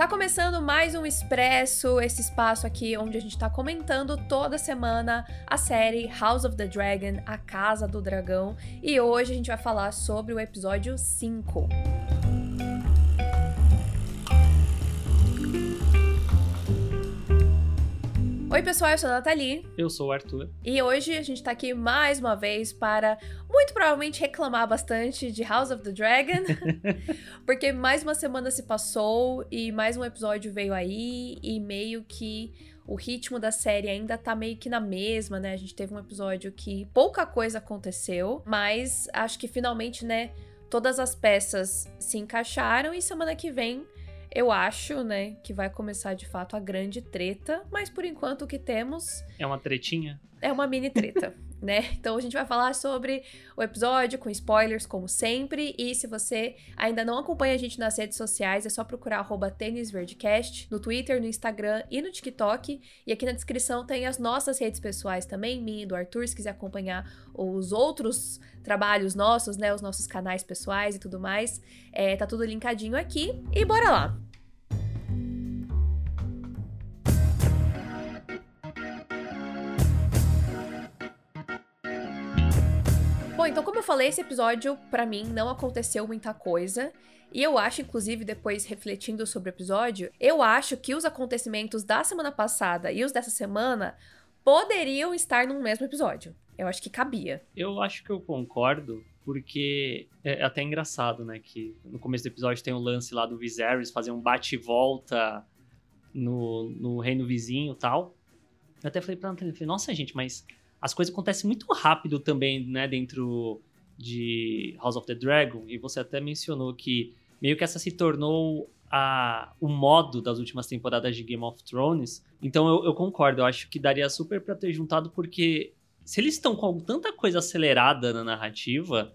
Tá começando mais um Expresso, esse espaço aqui onde a gente tá comentando toda semana a série House of the Dragon, A Casa do Dragão, e hoje a gente vai falar sobre o episódio 5. Oi, pessoal, eu sou a Nathalie. Eu sou o Arthur. E hoje a gente tá aqui mais uma vez para, muito provavelmente, reclamar bastante de House of the Dragon. porque mais uma semana se passou e mais um episódio veio aí e meio que o ritmo da série ainda tá meio que na mesma, né? A gente teve um episódio que pouca coisa aconteceu, mas acho que finalmente, né, todas as peças se encaixaram e semana que vem eu acho, né, que vai começar de fato a grande treta, mas por enquanto o que temos. É uma tretinha? É uma mini treta. né? Então a gente vai falar sobre o episódio com spoilers, como sempre. E se você ainda não acompanha a gente nas redes sociais, é só procurar tênisverdecast no Twitter, no Instagram e no TikTok. E aqui na descrição tem as nossas redes pessoais também, minha e do Arthur, se quiser acompanhar os outros trabalhos nossos, né? Os nossos canais pessoais e tudo mais. É, tá tudo linkadinho aqui. E bora lá! Falei, esse episódio para mim não aconteceu muita coisa. E eu acho, inclusive, depois refletindo sobre o episódio, eu acho que os acontecimentos da semana passada e os dessa semana poderiam estar num mesmo episódio. Eu acho que cabia. Eu acho que eu concordo, porque é até engraçado, né? Que no começo do episódio tem o um lance lá do Viserys fazer um bate-volta no, no reino vizinho e tal. Eu até falei pra Antônia, nossa, gente, mas as coisas acontecem muito rápido também, né, dentro de House of the Dragon, e você até mencionou que meio que essa se tornou a, o modo das últimas temporadas de Game of Thrones. Então eu, eu concordo, eu acho que daria super pra ter juntado, porque se eles estão com tanta coisa acelerada na narrativa,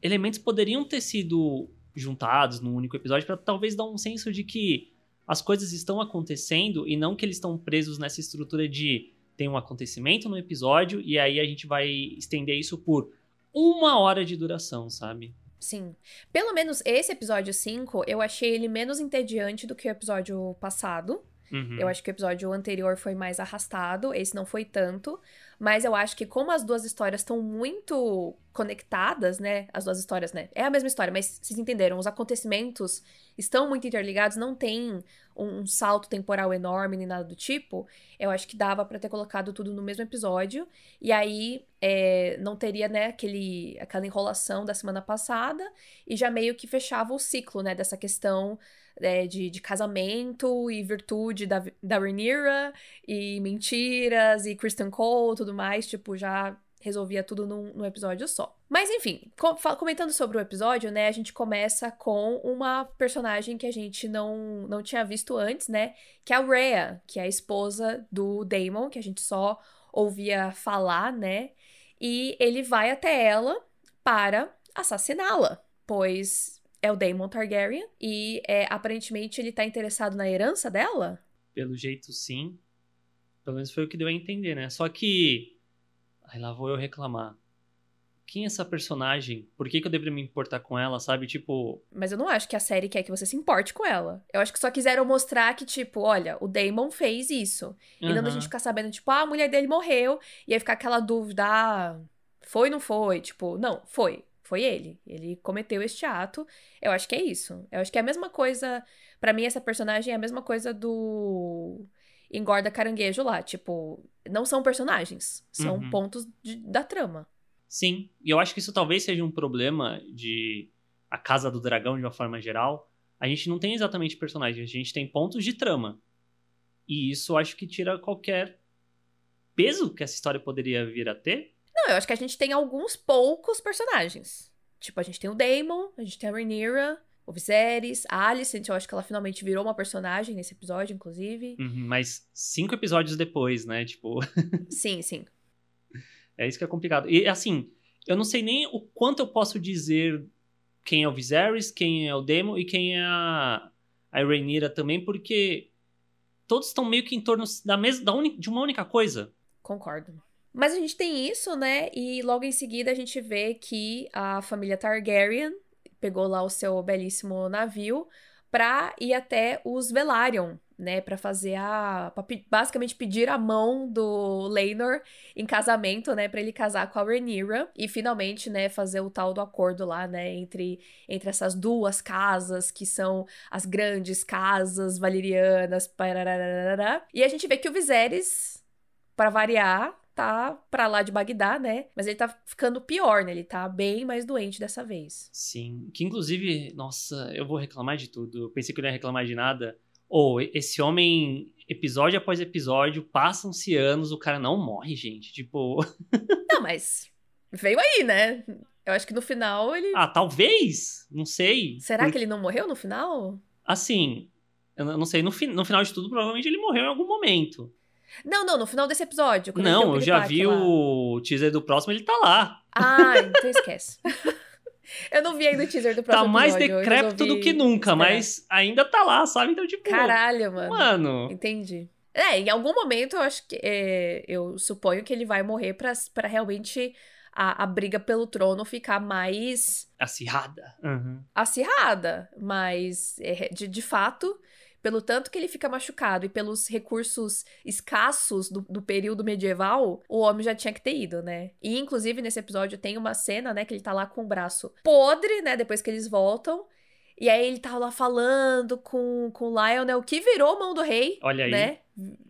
elementos poderiam ter sido juntados num único episódio para talvez dar um senso de que as coisas estão acontecendo e não que eles estão presos nessa estrutura de tem um acontecimento no episódio e aí a gente vai estender isso por uma hora de duração, sabe? Sim. Pelo menos esse episódio 5, eu achei ele menos entediante do que o episódio passado. Uhum. Eu acho que o episódio anterior foi mais arrastado, esse não foi tanto. Mas eu acho que como as duas histórias estão muito conectadas, né? As duas histórias, né? É a mesma história, mas vocês entenderam, os acontecimentos estão muito interligados, não tem um, um salto temporal enorme nem nada do tipo. Eu acho que dava para ter colocado tudo no mesmo episódio. E aí é, não teria, né, aquele, aquela enrolação da semana passada. E já meio que fechava o ciclo, né, dessa questão é, de, de casamento e virtude da, da Rhaenyra e mentiras e Kristen Cole tudo mais, tipo, já resolvia tudo num, num, episódio só. Mas enfim, com, comentando sobre o episódio, né, a gente começa com uma personagem que a gente não, não tinha visto antes, né, que é a Rhea, que é a esposa do Daemon, que a gente só ouvia falar, né, e ele vai até ela para assassiná-la, pois é o Daemon Targaryen e é, aparentemente ele tá interessado na herança dela? Pelo jeito, sim. Pelo menos foi o que deu a entender, né? Só que. Aí lá vou eu reclamar. Quem é essa personagem? Por que, que eu deveria me importar com ela, sabe? Tipo. Mas eu não acho que a série quer que você se importe com ela. Eu acho que só quiseram mostrar que, tipo, olha, o Daemon fez isso. E não a gente ficar sabendo, tipo, ah, a mulher dele morreu. E aí ficar aquela dúvida, ah, foi ou não foi? Tipo, não, foi foi ele. Ele cometeu este ato. Eu acho que é isso. Eu acho que é a mesma coisa. para mim, essa personagem é a mesma coisa do. Engorda caranguejo lá. Tipo, não são personagens. São uhum. pontos de, da trama. Sim. E eu acho que isso talvez seja um problema de. A Casa do Dragão, de uma forma geral. A gente não tem exatamente personagens, a gente tem pontos de trama. E isso eu acho que tira qualquer peso que essa história poderia vir a ter não, eu acho que a gente tem alguns poucos personagens. Tipo, a gente tem o Daemon, a gente tem a Rhaenyra, o Viserys, a Alicent, eu acho que ela finalmente virou uma personagem nesse episódio, inclusive. Uhum, mas cinco episódios depois, né? Tipo. sim, sim. É isso que é complicado. E assim, eu não sei nem o quanto eu posso dizer quem é o Viserys, quem é o Daemon e quem é a, a Rhaenyra também, porque todos estão meio que em torno da mesma, da un... de uma única coisa. Concordo. Mas a gente tem isso, né? E logo em seguida a gente vê que a família Targaryen pegou lá o seu belíssimo navio pra ir até os Velaryon, né, para fazer a pra, basicamente pedir a mão do Laenor em casamento, né, para ele casar com a Rhaenyra e finalmente, né, fazer o tal do acordo lá, né, entre entre essas duas casas que são as grandes casas valerianas, parararara. e a gente vê que o Viserys para variar, tá pra lá de Bagdá, né? Mas ele tá ficando pior, né? Ele tá bem mais doente dessa vez. Sim. Que inclusive, nossa, eu vou reclamar de tudo. Eu pensei que eu não ia reclamar de nada. Ou, oh, esse homem, episódio após episódio, passam-se anos, o cara não morre, gente. Tipo. não, mas veio aí, né? Eu acho que no final ele. Ah, talvez? Não sei. Será Por... que ele não morreu no final? Assim, eu não sei. No, fi... no final de tudo, provavelmente ele morreu em algum momento. Não, não, no final desse episódio. Não, eu já vi lá. o teaser do próximo, ele tá lá. Ah, então esquece. eu não vi ainda o teaser do próximo Tá mais episódio, decrépito do que nunca, esperar. mas ainda tá lá, sabe? Então, tipo. Caralho, mano. Mano. Entendi. É, em algum momento eu acho que. É, eu suponho que ele vai morrer pra, pra realmente a, a briga pelo trono ficar mais. Acirrada. Uhum. Acirrada. Mas, é, de, de fato, pelo tanto que ele fica machucado e pelos recursos escassos do, do, período medieval, o homem já tinha que ter ido, né? E inclusive nesse episódio tem uma cena, né, que ele tá lá com o braço podre, né, depois que eles voltam. E aí ele tá lá falando com, com o Lionel, que virou mão do rei. Olha aí. Né?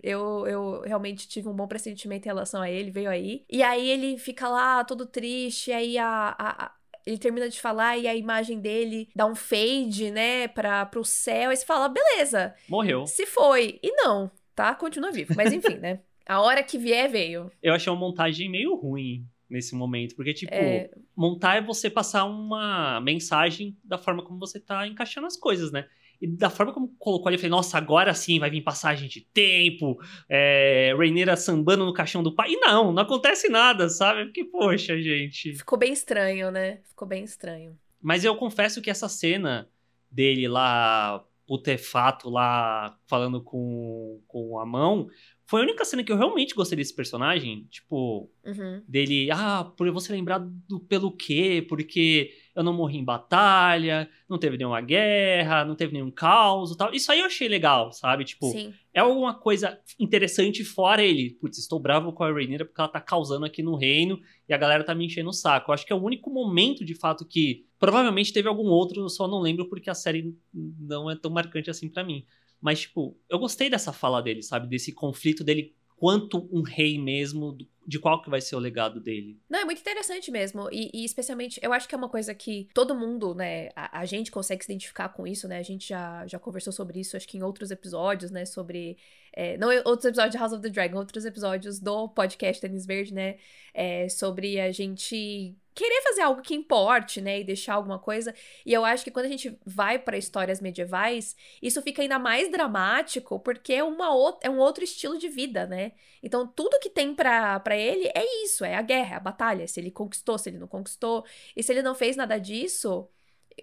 Eu, eu realmente tive um bom pressentimento em relação a ele, veio aí. E aí ele fica lá todo triste, aí a, a, ele termina de falar e a imagem dele dá um fade, né, pra, pro céu. Aí você fala, beleza. Morreu. Se foi. E não, tá? Continua vivo. Mas enfim, né? A hora que vier, veio. Eu achei uma montagem meio ruim nesse momento. Porque, tipo, é... montar é você passar uma mensagem da forma como você tá encaixando as coisas, né? E da forma como colocou ali, eu falei, nossa, agora sim vai vir passagem de tempo, é, Reineira sambando no caixão do pai. E não, não acontece nada, sabe? Porque, poxa, gente. Ficou bem estranho, né? Ficou bem estranho. Mas eu confesso que essa cena dele lá, putefato, lá falando com, com a mão, foi a única cena que eu realmente gostei desse personagem. Tipo, uhum. dele, ah, por você lembrar do pelo quê? Porque eu não morri em batalha, não teve nenhuma guerra, não teve nenhum caos e tal. Isso aí eu achei legal, sabe? Tipo, Sim. é alguma coisa interessante fora ele. Putz, estou bravo com a Rhaenyra porque ela tá causando aqui no reino e a galera tá me enchendo o saco. Eu acho que é o único momento, de fato, que provavelmente teve algum outro, eu só não lembro porque a série não é tão marcante assim para mim. Mas, tipo, eu gostei dessa fala dele, sabe? Desse conflito dele quanto um rei mesmo, de qual que vai ser o legado dele. Não, é muito interessante mesmo. E, e especialmente, eu acho que é uma coisa que todo mundo, né, a, a, gente consegue se identificar com isso, né? A gente já, já conversou sobre isso, acho que em outros episódios, né? Sobre. É, não outros episódios de House of the Dragon, outros episódios do podcast Tênis Verde, né? É, sobre a gente querer fazer algo que importe, né, e deixar alguma coisa. E eu acho que quando a gente vai para histórias medievais, isso fica ainda mais dramático, porque é uma é um outro estilo de vida, né? Então tudo que tem para ele é isso, é a guerra, é a batalha, se ele conquistou, se ele não conquistou. E se ele não fez nada disso,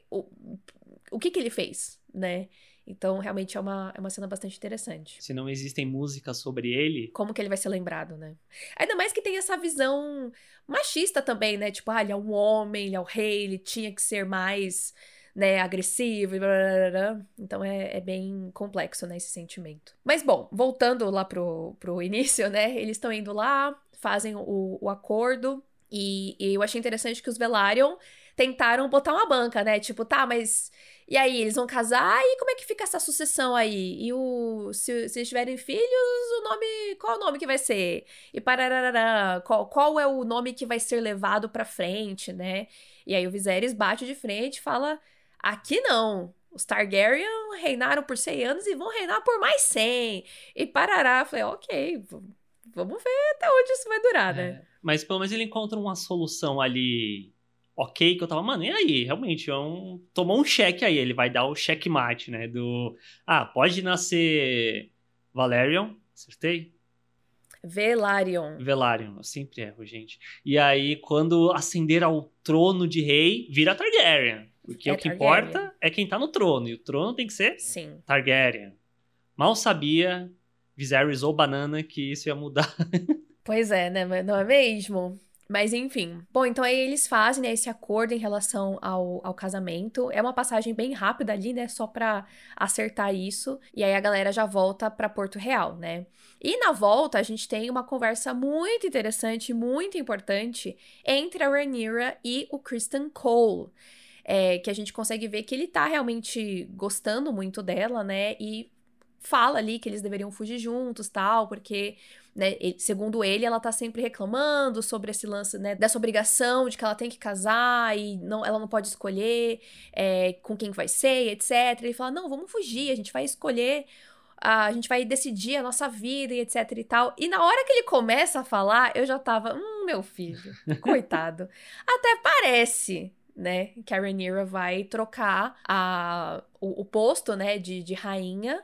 o, o que que ele fez, né? Então, realmente é uma, é uma cena bastante interessante. Se não existem músicas sobre ele. Como que ele vai ser lembrado, né? Ainda mais que tem essa visão machista também, né? Tipo, ah, ele é um homem, ele é o rei, ele tinha que ser mais, né, agressivo. Blá, blá, blá. Então é, é bem complexo, né, esse sentimento. Mas bom, voltando lá pro, pro início, né? Eles estão indo lá, fazem o, o acordo. E, e eu achei interessante que os Velaryon tentaram botar uma banca, né? Tipo, tá, mas e aí, eles vão casar e como é que fica essa sucessão aí? E o se, se eles tiverem filhos, o nome, qual o nome que vai ser? E pararará, qual, qual é o nome que vai ser levado para frente, né? E aí o Viserys bate de frente e fala: "Aqui não. Os Targaryen reinaram por 100 anos e vão reinar por mais 100". E parará, eu falei: "OK, vamos ver até onde isso vai durar, né?" É, mas pelo menos ele encontra uma solução ali ok, que eu tava, mano, e aí? Realmente, é um, tomou um cheque aí, ele vai dar o checkmate, né? Do. Ah, pode nascer Valerion, acertei? Velaryon. Velaryon, eu sempre erro, gente. E aí, quando ascender ao trono de rei, vira Targaryen. Porque é o que Targaryen. importa é quem tá no trono. E o trono tem que ser Sim. Targaryen. Mal sabia Viserys ou Banana que isso ia mudar. pois é, né? Não é mesmo? Mas enfim. Bom, então aí eles fazem né, esse acordo em relação ao, ao casamento. É uma passagem bem rápida ali, né? Só pra acertar isso. E aí a galera já volta pra Porto Real, né? E na volta a gente tem uma conversa muito interessante, muito importante entre a Rhaenyra e o Kristen Cole. É, que a gente consegue ver que ele tá realmente gostando muito dela, né? E fala ali que eles deveriam fugir juntos, tal, porque né, ele, segundo ele, ela tá sempre reclamando sobre esse lance, né, dessa obrigação de que ela tem que casar e não, ela não pode escolher é, com quem vai ser, etc. Ele fala, não, vamos fugir, a gente vai escolher a gente vai decidir a nossa vida e etc e tal. E na hora que ele começa a falar, eu já tava, hum, meu filho, coitado. Até parece, né, que a Rhaenyra vai trocar a, o, o posto, né, de, de rainha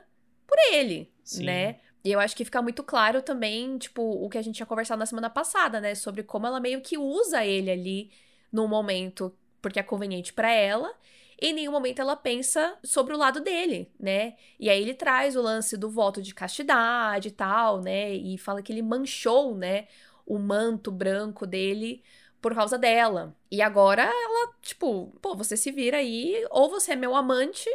por ele, Sim. né? E eu acho que fica muito claro também, tipo, o que a gente tinha conversado na semana passada, né? Sobre como ela meio que usa ele ali no momento porque é conveniente para ela. E em nenhum momento ela pensa sobre o lado dele, né? E aí ele traz o lance do voto de castidade e tal, né? E fala que ele manchou, né, o manto branco dele por causa dela. E agora ela, tipo, pô, você se vira aí, ou você é meu amante,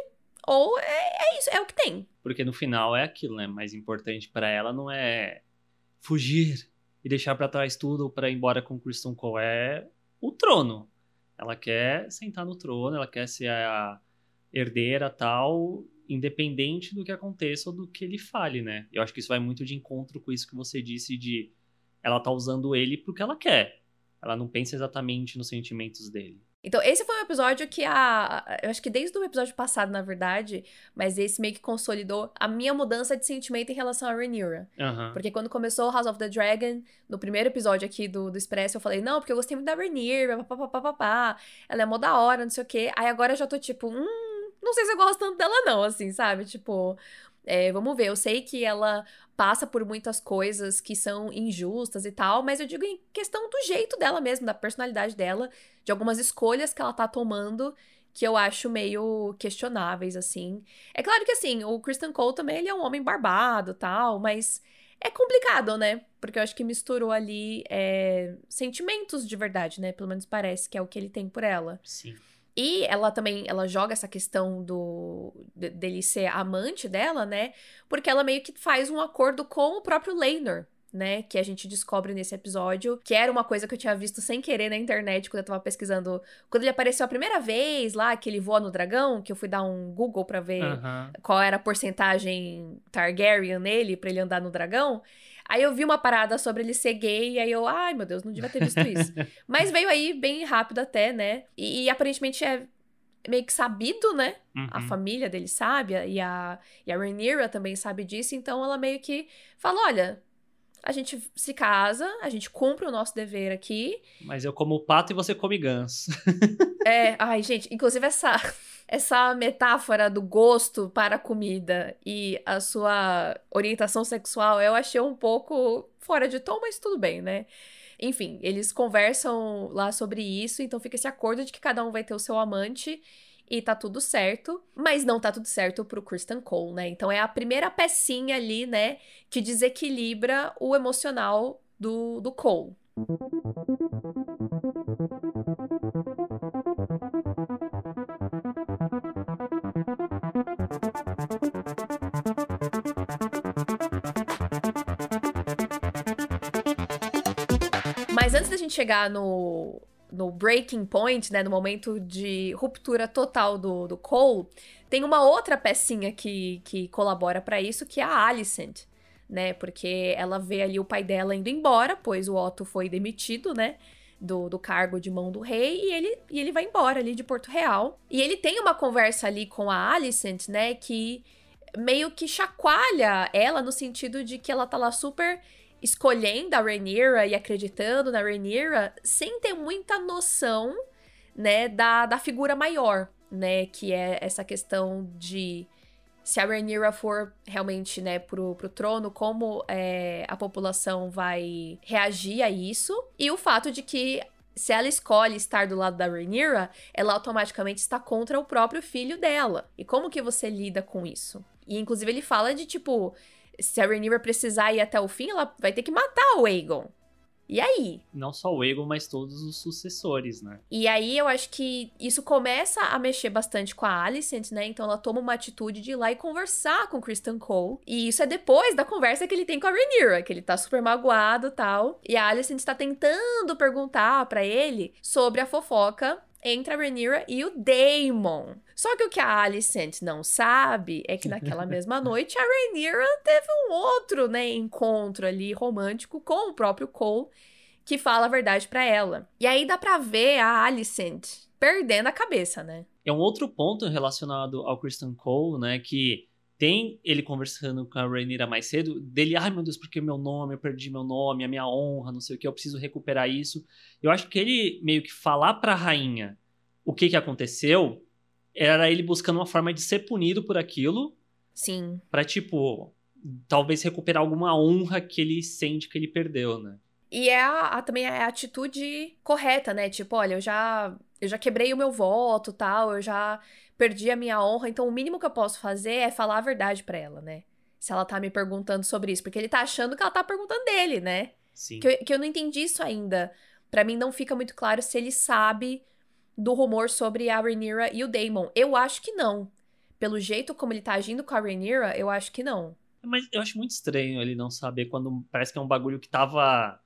ou é, é isso, é o que tem. Porque no final é aquilo, né? Mais importante para ela não é fugir e deixar para trás tudo para ir embora com Kristen Cole, é o trono. Ela quer sentar no trono, ela quer ser a herdeira tal, independente do que aconteça ou do que ele fale, né? Eu acho que isso vai muito de encontro com isso que você disse de ela tá usando ele porque ela quer. Ela não pensa exatamente nos sentimentos dele. Então, esse foi um episódio que a. Eu acho que desde o episódio passado, na verdade, mas esse meio que consolidou a minha mudança de sentimento em relação a Rhaenyra. Uhum. Porque quando começou House of the Dragon, no primeiro episódio aqui do, do Expresso, eu falei, não, porque eu gostei muito da Rhaenyra, papapá, ela é mó da hora, não sei o quê. Aí agora eu já tô tipo, hum, não sei se eu gosto tanto dela, não, assim, sabe? Tipo. É, vamos ver, eu sei que ela passa por muitas coisas que são injustas e tal, mas eu digo em questão do jeito dela mesmo, da personalidade dela, de algumas escolhas que ela tá tomando que eu acho meio questionáveis, assim. É claro que, assim, o Kristen Cole também, ele é um homem barbado tal, mas é complicado, né? Porque eu acho que misturou ali é, sentimentos de verdade, né? Pelo menos parece que é o que ele tem por ela. Sim. E ela também, ela joga essa questão do dele ser amante dela, né? Porque ela meio que faz um acordo com o próprio Lainor, né, que a gente descobre nesse episódio, que era uma coisa que eu tinha visto sem querer na internet quando eu tava pesquisando. Quando ele apareceu a primeira vez lá, que ele voa no dragão, que eu fui dar um Google para ver uhum. qual era a porcentagem Targaryen nele, para ele andar no dragão. Aí eu vi uma parada sobre ele ser gay, e aí eu, ai meu Deus, não devia ter visto isso. Mas veio aí bem rápido até, né? E, e aparentemente é meio que sabido, né? Uhum. A família dele sabe, e a, e a Rhaenyra também sabe disso, então ela meio que fala: olha, a gente se casa, a gente cumpre o nosso dever aqui. Mas eu como pato e você come ganso. é, ai, gente, inclusive essa, essa metáfora do gosto para a comida e a sua orientação sexual, eu achei um pouco fora de tom, mas tudo bem, né? Enfim, eles conversam lá sobre isso, então fica esse acordo de que cada um vai ter o seu amante e tá tudo certo, mas não tá tudo certo pro Kristen Cole, né? Então é a primeira pecinha ali, né, que desequilibra o emocional do, do Cole. Mas antes da gente chegar no, no breaking point, né, no momento de ruptura total do, do Cole, tem uma outra pecinha que, que colabora para isso, que é a Alicent, né, porque ela vê ali o pai dela indo embora, pois o Otto foi demitido, né, do, do cargo de mão do rei, e ele, e ele vai embora ali de Porto Real. E ele tem uma conversa ali com a Alicent, né, que meio que chacoalha ela no sentido de que ela tá lá super escolhendo a Rhaenyra e acreditando na Rhaenyra sem ter muita noção, né, da, da figura maior, né, que é essa questão de se a Rhaenyra for realmente, né, pro, pro trono, como é, a população vai reagir a isso, e o fato de que se ela escolhe estar do lado da Rhaenyra, ela automaticamente está contra o próprio filho dela. E como que você lida com isso? E inclusive ele fala de tipo, se a Rhaenyra precisar ir até o fim, ela vai ter que matar o Aegon. E aí? Não só o Egon, mas todos os sucessores, né? E aí eu acho que isso começa a mexer bastante com a Alicent, né? Então ela toma uma atitude de ir lá e conversar com Kristen Cole. E isso é depois da conversa que ele tem com a Rhaenyra, que ele tá super magoado tal. E a Alicent está tentando perguntar para ele sobre a fofoca entre a Rhaenyra e o Daemon. Só que o que a Alicent não sabe é que naquela mesma noite a Rhaenyra teve um outro, né, encontro ali romântico com o próprio Cole, que fala a verdade para ela. E aí dá pra ver a Alicent perdendo a cabeça, né? É um outro ponto relacionado ao Kristen Cole, né, que tem ele conversando com a Rhaenyra mais cedo, dele, ai meu Deus, porque meu nome, eu perdi meu nome, a minha honra, não sei o que, eu preciso recuperar isso. Eu acho que ele meio que falar pra rainha o que que aconteceu, era ele buscando uma forma de ser punido por aquilo. Sim. Pra, tipo, talvez recuperar alguma honra que ele sente que ele perdeu, né? E é a, a, também é a atitude correta, né? Tipo, olha, eu já, eu já quebrei o meu voto, tal, eu já perdi a minha honra, então o mínimo que eu posso fazer é falar a verdade para ela, né? Se ela tá me perguntando sobre isso, porque ele tá achando que ela tá perguntando dele, né? Sim. Que eu, que eu não entendi isso ainda. Para mim não fica muito claro se ele sabe do rumor sobre a Rhaenyra e o Daemon. Eu acho que não. Pelo jeito como ele tá agindo com a Rhaenyra, eu acho que não. Mas eu acho muito estranho ele não saber quando parece que é um bagulho que tava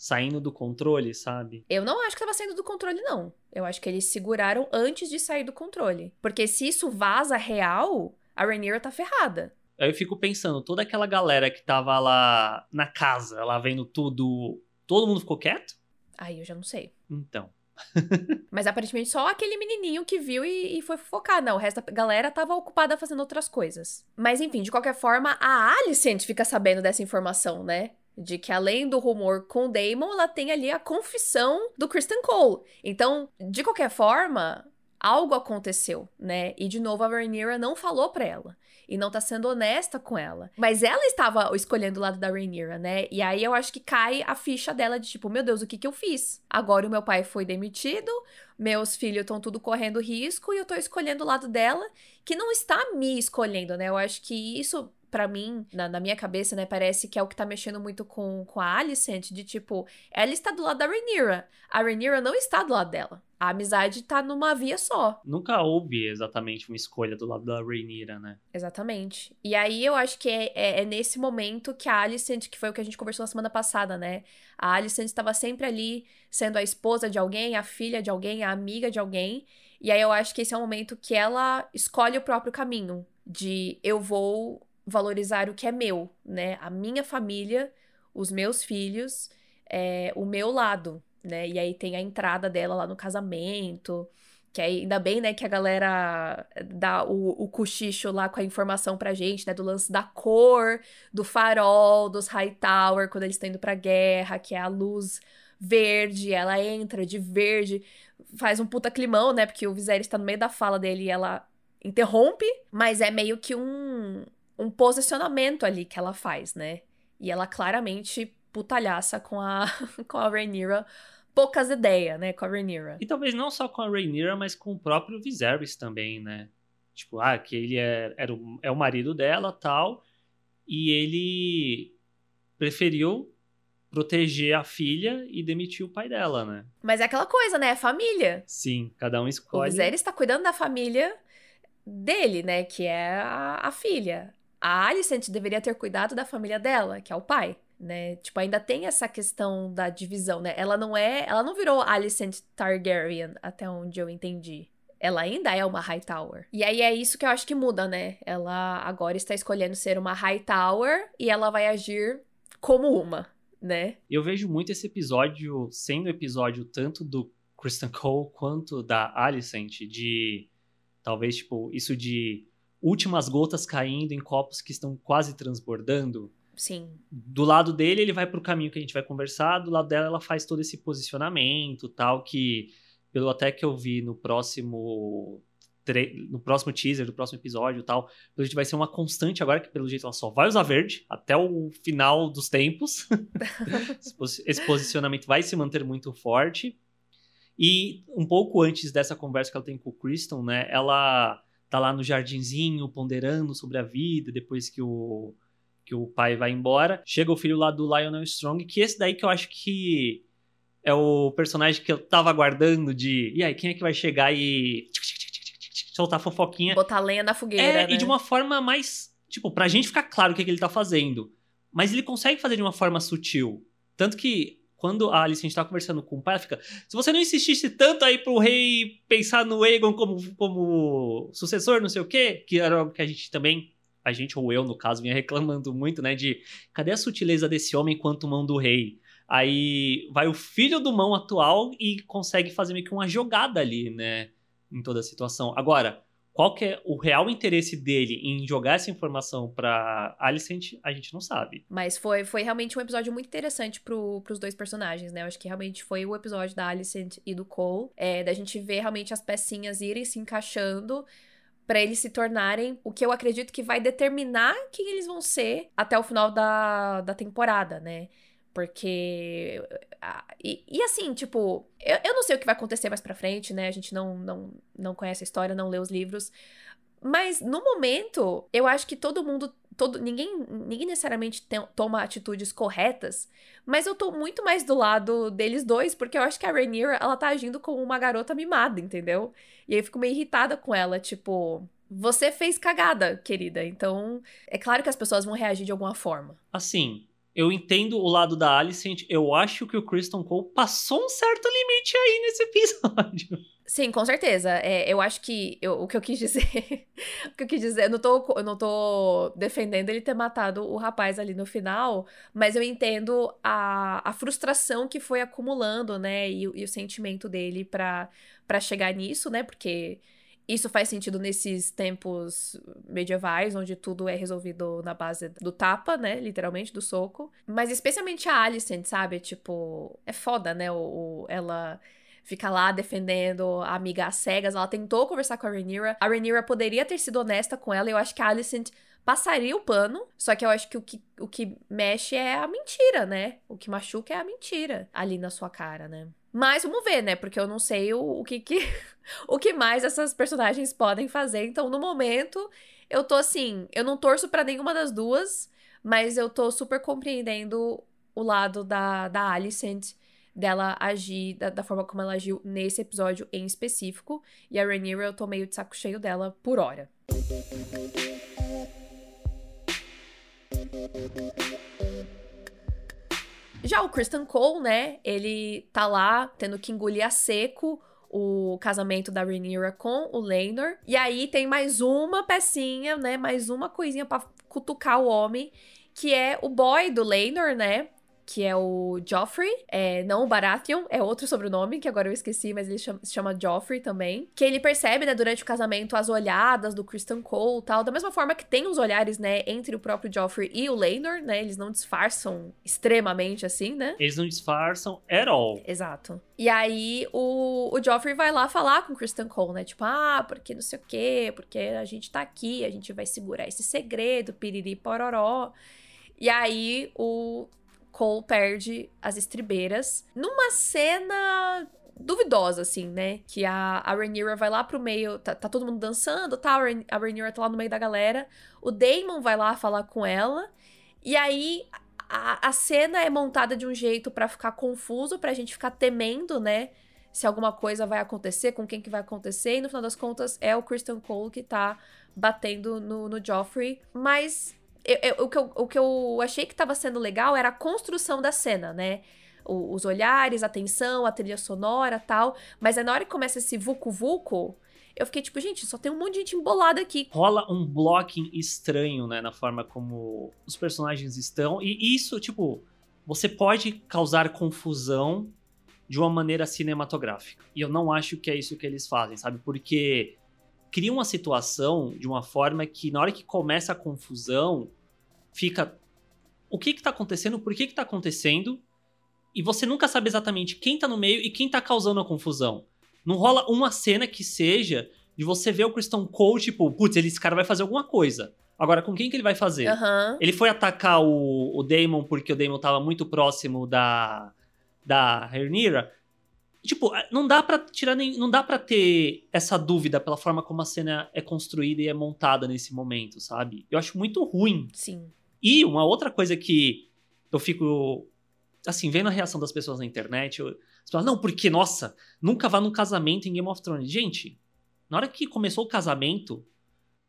saindo do controle, sabe? Eu não acho que tava saindo do controle, não. Eu acho que eles seguraram antes de sair do controle. Porque se isso vaza real, a Rhaenyra tá ferrada. Aí eu fico pensando, toda aquela galera que tava lá na casa, lá vendo tudo, todo mundo ficou quieto? Aí eu já não sei. Então. Mas aparentemente só aquele menininho que viu e, e, foi focar. Não, o resto da galera tava ocupada fazendo outras coisas. Mas enfim, de qualquer forma, a Alicent fica sabendo dessa informação, né? De que além do rumor com o Damon, ela tem ali a confissão do Kristen Cole. Então, de qualquer forma, algo aconteceu, né? E de novo a Rhaenyra não falou para ela e não tá sendo honesta com ela. Mas ela estava escolhendo o lado da Rhaenyra, né? E aí eu acho que cai a ficha dela de tipo, meu Deus, o que que eu fiz? Agora o meu pai foi demitido, meus filhos estão tudo correndo risco e eu tô escolhendo o lado dela, que não está me escolhendo, né? Eu acho que isso para mim, na, na, minha cabeça, né, parece que é o que tá mexendo muito com, com a Alicent, de tipo, ela está do lado da Rhaenyra. A Rhaenyra não está do lado dela. A amizade tá numa via só. Nunca houve exatamente uma escolha do lado da Rhaenyra, né? Exatamente. E aí eu acho que é, é, é, nesse momento que a Alicent, que foi o que a gente conversou na semana passada, né? A Alicent estava sempre ali sendo a esposa de alguém, a filha de alguém, a amiga de alguém. E aí eu acho que esse é o momento que ela escolhe o próprio caminho. De eu vou valorizar o que é meu, né? A minha família, os meus filhos, é, o meu lado, né? E aí tem a entrada dela lá no casamento, que aí, ainda bem, né, que a galera dá o, o cochicho lá com a informação pra gente, né, do lance da cor, do farol, dos Hightower, quando eles estão indo pra guerra, que é a luz verde, ela entra de verde, faz um puta climão, né, porque o Viserys tá no meio da fala dele e ela interrompe, mas é meio que um, um posicionamento ali que ela faz, né? E ela claramente putalhaça com a, com a Rhaenyra. Poucas ideias, né, com a Rhaenyra. E talvez não só com a Rhaenyra, mas com o próprio Viserys também, né? Tipo, ah, que ele é, era o, é o marido dela, tal, e ele preferiu proteger a filha e demitir o pai dela, né? Mas é aquela coisa, né? É família. Sim, cada um escolhe. O Viserys tá cuidando da família dele, né? Que é a, a filha. A Alicent deveria ter cuidado da família dela, que é o pai, né? Tipo, ainda tem essa questão da divisão, né? Ela não é, ela não virou Alicent Targaryen, até onde eu entendi. Ela ainda é uma Hightower. E aí é isso que eu acho que muda, né? Ela agora está escolhendo ser uma Hightower e ela vai agir como uma, né? Eu vejo muito esse episódio sendo episódio tanto do Kristen Cole quanto da Alicent de talvez tipo isso de últimas gotas caindo em copos que estão quase transbordando. Sim. Do lado dele, ele vai pro caminho que a gente vai conversar, do lado dela, ela faz todo esse posicionamento, tal, que, pelo até que eu vi no próximo no próximo teaser, do próximo episódio tal, pelo jeito vai ser uma constante agora, que pelo jeito ela só vai usar verde até o final dos tempos. esse posicionamento vai se manter muito forte. E um pouco antes dessa conversa que ela tem com o Kristen, né, ela tá lá no jardinzinho ponderando sobre a vida depois que o que o pai vai embora. Chega o filho lá do Lionel Strong, que esse daí que eu acho que é o personagem que eu tava aguardando de. E aí, quem é que vai chegar e. soltar fofoquinha? Botar lenha na fogueira. É, né? e de uma forma mais. Tipo, pra gente ficar claro o que, é que ele tá fazendo. Mas ele consegue fazer de uma forma sutil. Tanto que quando a Alicent tá conversando com o pai, ela fica: se você não insistisse tanto aí pro rei pensar no Aegon como, como sucessor, não sei o quê, que era algo que a gente também, a gente ou eu, no caso, vinha reclamando muito, né? De cadê a sutileza desse homem quanto mão do rei? Aí vai o filho do mão atual e consegue fazer meio que uma jogada ali, né? Em toda a situação. Agora, qual que é o real interesse dele em jogar essa informação pra Alicent, a gente não sabe. Mas foi, foi realmente um episódio muito interessante pro, pros dois personagens, né? Eu acho que realmente foi o episódio da Alicent e do Cole, é, da gente ver realmente as pecinhas irem se encaixando para eles se tornarem o que eu acredito que vai determinar quem eles vão ser até o final da, da temporada, né? Porque. E, e, assim, tipo, eu, eu não sei o que vai acontecer mais pra frente, né? A gente não, não, não conhece a história, não lê os livros. Mas no momento, eu acho que todo mundo. Todo, ninguém, ninguém necessariamente tem, toma atitudes corretas, mas eu tô muito mais do lado deles dois, porque eu acho que a Rhaenyra, ela tá agindo como uma garota mimada, entendeu? E aí eu fico meio irritada com ela, tipo, você fez cagada, querida. Então, é claro que as pessoas vão reagir de alguma forma. Assim, eu entendo o lado da Alicent. Eu acho que o Kristen Cole passou um certo limite aí nesse episódio. Sim, com certeza. É, eu acho que eu, o que eu quis dizer. o que eu quis dizer, eu não, tô, eu não tô defendendo ele ter matado o rapaz ali no final, mas eu entendo a, a frustração que foi acumulando, né? E, e o sentimento dele para chegar nisso, né? Porque isso faz sentido nesses tempos medievais, onde tudo é resolvido na base do tapa, né? Literalmente, do soco. Mas especialmente a Alicent, sabe? Tipo, é foda, né? O, o ela fica lá defendendo a amiga às cegas. Ela tentou conversar com a Rhaenyra. A Rhaenyra poderia ter sido honesta com ela. Eu acho que a Alicent passaria o pano. Só que eu acho que o que, o que mexe é a mentira, né? O que machuca é a mentira ali na sua cara, né? Mas vamos ver, né? Porque eu não sei o, o que, que o que mais essas personagens podem fazer. Então, no momento, eu tô assim, eu não torço para nenhuma das duas, mas eu tô super compreendendo o lado da, da Alicent dela agir da, da, forma como ela agiu nesse episódio em específico. E a Rhaenyra, eu tô meio de saco cheio dela por hora. Já o Kristen Cole, né? Ele tá lá tendo que engolir a seco o casamento da Rhaenyra com o Laenor. E aí tem mais uma pecinha, né? Mais uma coisinha para cutucar o homem, que é o boy do Laenor, né? Que é o Joffrey, é, não o Baratheon, é outro sobrenome, que agora eu esqueci, mas ele chama, se chama Joffrey também. Que ele percebe, né, durante o casamento, as olhadas do Kristen Cole tal, da mesma forma que tem os olhares, né, entre o próprio Joffrey e o Laenor, né, eles não disfarçam extremamente assim, né? Eles não disfarçam at all. Exato. E aí o, o Joffrey vai lá falar com o Kristen Cole, né, tipo, ah, porque não sei o quê, porque a gente tá aqui, a gente vai segurar esse segredo, piriri pororó. E aí o Cole perde as estribeiras numa cena duvidosa, assim, né? Que a, a Rhaenyra vai lá pro meio, tá, tá todo mundo dançando, tá? A Rhaenyra tá lá no meio da galera. O Daemon vai lá falar com ela. E aí a, a cena é montada de um jeito para ficar confuso, pra gente ficar temendo, né? Se alguma coisa vai acontecer, com quem que vai acontecer. E no final das contas é o Christian Cole que tá batendo no, no Joffrey. Mas eu, eu, o, que eu, o que eu achei que estava sendo legal era a construção da cena, né? O, os olhares, a tensão, a trilha sonora tal. Mas aí na hora que começa esse vucu-vucu, eu fiquei tipo, gente, só tem um monte de gente embolada aqui. Rola um blocking estranho, né? Na forma como os personagens estão. E isso, tipo, você pode causar confusão de uma maneira cinematográfica. E eu não acho que é isso que eles fazem, sabe? Porque cria uma situação de uma forma que na hora que começa a confusão, fica o que que tá acontecendo, por que que tá acontecendo, e você nunca sabe exatamente quem tá no meio e quem tá causando a confusão. Não rola uma cena que seja de você ver o Christian Cole, tipo, putz, esse cara vai fazer alguma coisa. Agora, com quem que ele vai fazer? Uhum. Ele foi atacar o, o Damon porque o Damon tava muito próximo da, da Rhaenyra. Tipo, não dá para tirar nem. Não dá para ter essa dúvida pela forma como a cena é construída e é montada nesse momento, sabe? Eu acho muito ruim. Sim. E uma outra coisa que eu fico, assim, vendo a reação das pessoas na internet, eu, as não, porque, nossa, nunca vá num casamento em Game of Thrones. Gente, na hora que começou o casamento,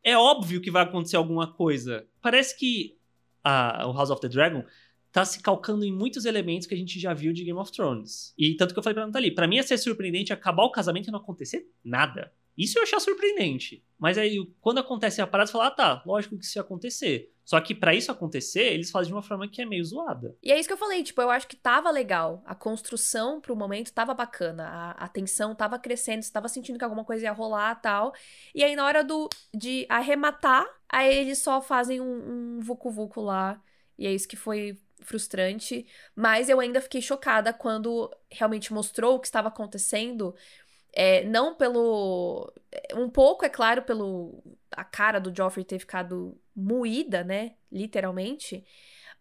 é óbvio que vai acontecer alguma coisa. Parece que a, o House of the Dragon tá se calcando em muitos elementos que a gente já viu de Game of Thrones. E tanto que eu falei pra Nathalie, pra mim ia ser surpreendente acabar o casamento e não acontecer nada. Isso eu achar surpreendente. Mas aí, quando acontece a parada, você fala, ah tá, lógico que isso ia acontecer. Só que para isso acontecer, eles fazem de uma forma que é meio zoada. E é isso que eu falei, tipo, eu acho que tava legal. A construção pro momento tava bacana. A, a tensão tava crescendo, você tava sentindo que alguma coisa ia rolar tal. E aí, na hora do, de arrematar, aí eles só fazem um, um vucu-vucu lá. E é isso que foi frustrante, mas eu ainda fiquei chocada quando realmente mostrou o que estava acontecendo. É, não pelo. Um pouco, é claro, pelo. A cara do Joffrey ter ficado moída, né? Literalmente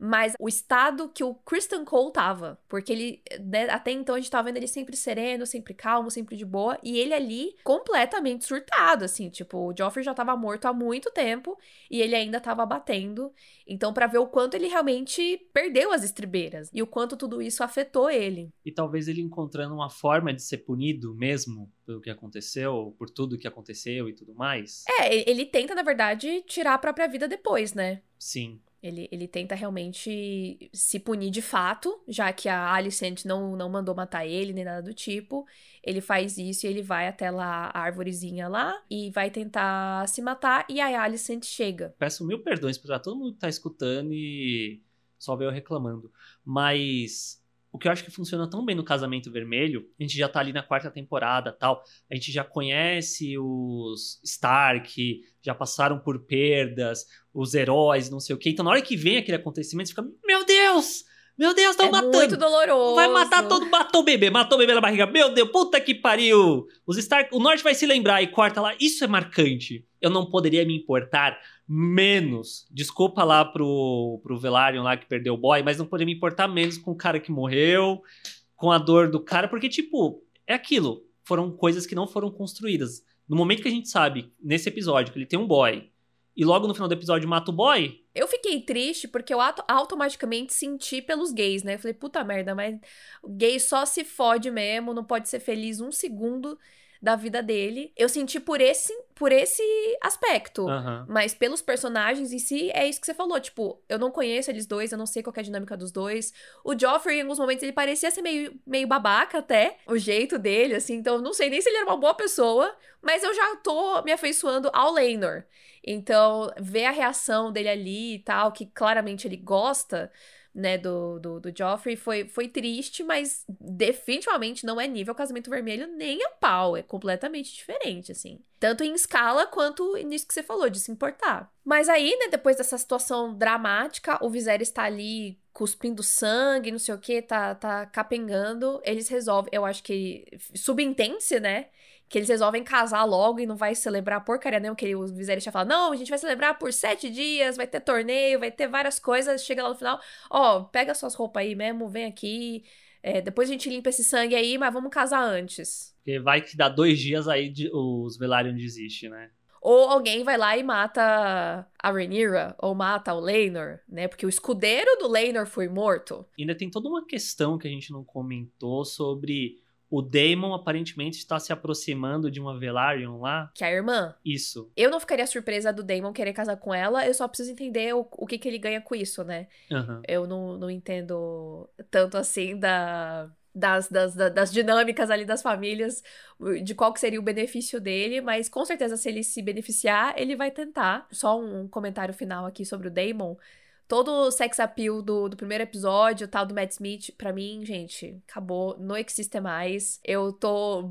mas o estado que o Kristen Cole tava. Porque ele, né, até então a gente tava vendo ele sempre sereno, sempre calmo, sempre de boa, e ele ali completamente surtado, assim, tipo, o Joffrey já tava morto há muito tempo e ele ainda tava batendo. Então, para ver o quanto ele realmente perdeu as estribeiras e o quanto tudo isso afetou ele. E talvez ele encontrando uma forma de ser punido mesmo pelo que aconteceu, por tudo que aconteceu e tudo mais. É, ele tenta, na verdade, tirar a própria vida depois, né? Sim. Ele, ele tenta realmente se punir de fato, já que a Alicent não, não mandou matar ele, nem nada do tipo. Ele faz isso e ele vai até lá, a árvorezinha lá, e vai tentar se matar, e a Alicent chega. Peço mil perdões pra todo mundo que tá escutando e só veio reclamando. Mas o que eu acho que funciona tão bem no Casamento Vermelho, a gente já tá ali na quarta temporada tal, a gente já conhece os Stark, já passaram por perdas, os heróis, não sei o quê. Então, na hora que vem aquele acontecimento, você fica, meu Deus! Meu Deus, estão é matando. muito doloroso. Vai matar todo, matou o bebê, matou o bebê na barriga. Meu Deus, puta que pariu. Os Stark, o Norte vai se lembrar e corta lá. Isso é marcante. Eu não poderia me importar menos. Desculpa lá pro, pro Velaryon lá que perdeu o boy, mas não poderia me importar menos com o cara que morreu, com a dor do cara, porque, tipo, é aquilo. Foram coisas que não foram construídas. No momento que a gente sabe, nesse episódio, que ele tem um boy, e logo no final do episódio mata o boy. Eu fiquei triste porque eu automaticamente senti pelos gays, né? Eu falei, puta merda, mas gay só se fode mesmo, não pode ser feliz um segundo da vida dele. Eu senti por esse, por esse aspecto. Uhum. Mas pelos personagens em si, é isso que você falou. Tipo, eu não conheço eles dois, eu não sei qual é a dinâmica dos dois. O Joffrey, em alguns momentos, ele parecia ser meio, meio babaca até. O jeito dele, assim. Então, eu não sei nem se ele era uma boa pessoa. Mas eu já tô me afeiçoando ao Laenor. Então, ver a reação dele ali e tal, que claramente ele gosta né, do, do, do Joffrey foi, foi triste, mas definitivamente não é nível Casamento Vermelho nem a pau. É completamente diferente, assim. Tanto em escala quanto nisso que você falou, de se importar. Mas aí, né, depois dessa situação dramática, o Viserys está ali cuspindo sangue, não sei o que, tá, tá capengando. Eles resolvem, eu acho que subentende né? que eles resolvem casar logo e não vai celebrar porcaria nenhuma, que o Viserys tinha falado, não, a gente vai celebrar por sete dias, vai ter torneio, vai ter várias coisas, chega lá no final, ó, pega suas roupas aí mesmo, vem aqui, é, depois a gente limpa esse sangue aí, mas vamos casar antes. Porque vai que dá dois dias aí de, os Velaryon desiste, né? Ou alguém vai lá e mata a Rhaenyra, ou mata o Laenor, né? Porque o escudeiro do Laenor foi morto. ainda tem toda uma questão que a gente não comentou sobre o Daemon aparentemente está se aproximando de uma Velaryon lá. Que é a irmã. Isso. Eu não ficaria surpresa do Daemon querer casar com ela, eu só preciso entender o, o que, que ele ganha com isso, né? Uhum. Eu não, não entendo tanto assim da. Das, das, das dinâmicas ali das famílias, de qual que seria o benefício dele, mas com certeza se ele se beneficiar, ele vai tentar. Só um comentário final aqui sobre o Daemon todo o sex appeal do, do primeiro episódio, tal do Matt Smith, pra mim, gente, acabou, não existe mais. Eu tô.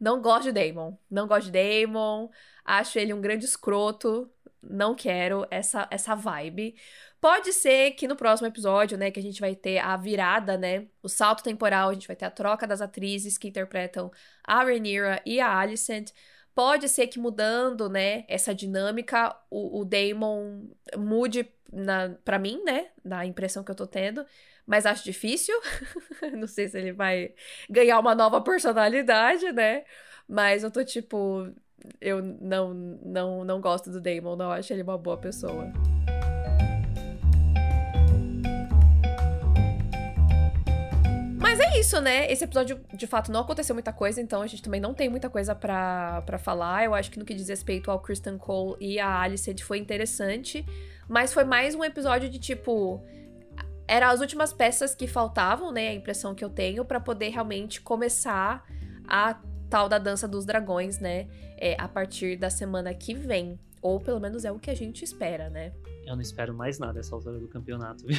Não gosto de Damon. Não gosto de Damon. Acho ele um grande escroto. Não quero essa, essa vibe. Pode ser que no próximo episódio, né, que a gente vai ter a virada, né, o salto temporal, a gente vai ter a troca das atrizes que interpretam a Rhaenyra e a Alicent. Pode ser que mudando, né, essa dinâmica, o, o Damon mude na, pra mim, né, na impressão que eu tô tendo, mas acho difícil. não sei se ele vai ganhar uma nova personalidade, né? Mas eu tô tipo, eu não, não, não gosto do Damon, não acho ele uma boa pessoa. Mas é isso, né? Esse episódio, de fato, não aconteceu muita coisa, então a gente também não tem muita coisa para falar. Eu acho que no que diz respeito ao Kristen Cole e a Alice foi interessante, mas foi mais um episódio de tipo eram as últimas peças que faltavam, né? A impressão que eu tenho para poder realmente começar a tal da dança dos dragões, né? É, a partir da semana que vem. Ou pelo menos é o que a gente espera, né? Eu não espero mais nada essa altura do campeonato, viu?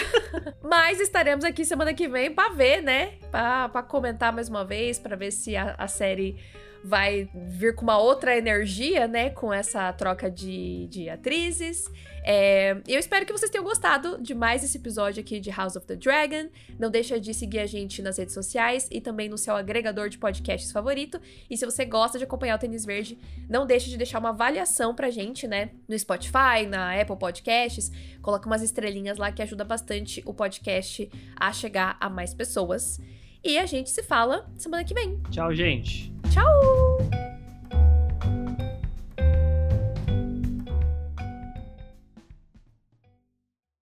Mas estaremos aqui semana que vem para ver, né? Para comentar mais uma vez, para ver se a, a série vai vir com uma outra energia, né? Com essa troca de, de atrizes. É, eu espero que vocês tenham gostado de mais esse episódio aqui de House of the Dragon. Não deixa de seguir a gente nas redes sociais e também no seu agregador de podcasts favorito. E se você gosta de acompanhar o Tênis Verde, não deixe de deixar uma avaliação pra gente, né? No Spotify, na Apple Podcasts. Coloca umas estrelinhas lá que ajuda bastante o podcast a chegar a mais pessoas. E a gente se fala semana que vem. Tchau, gente. Tchau!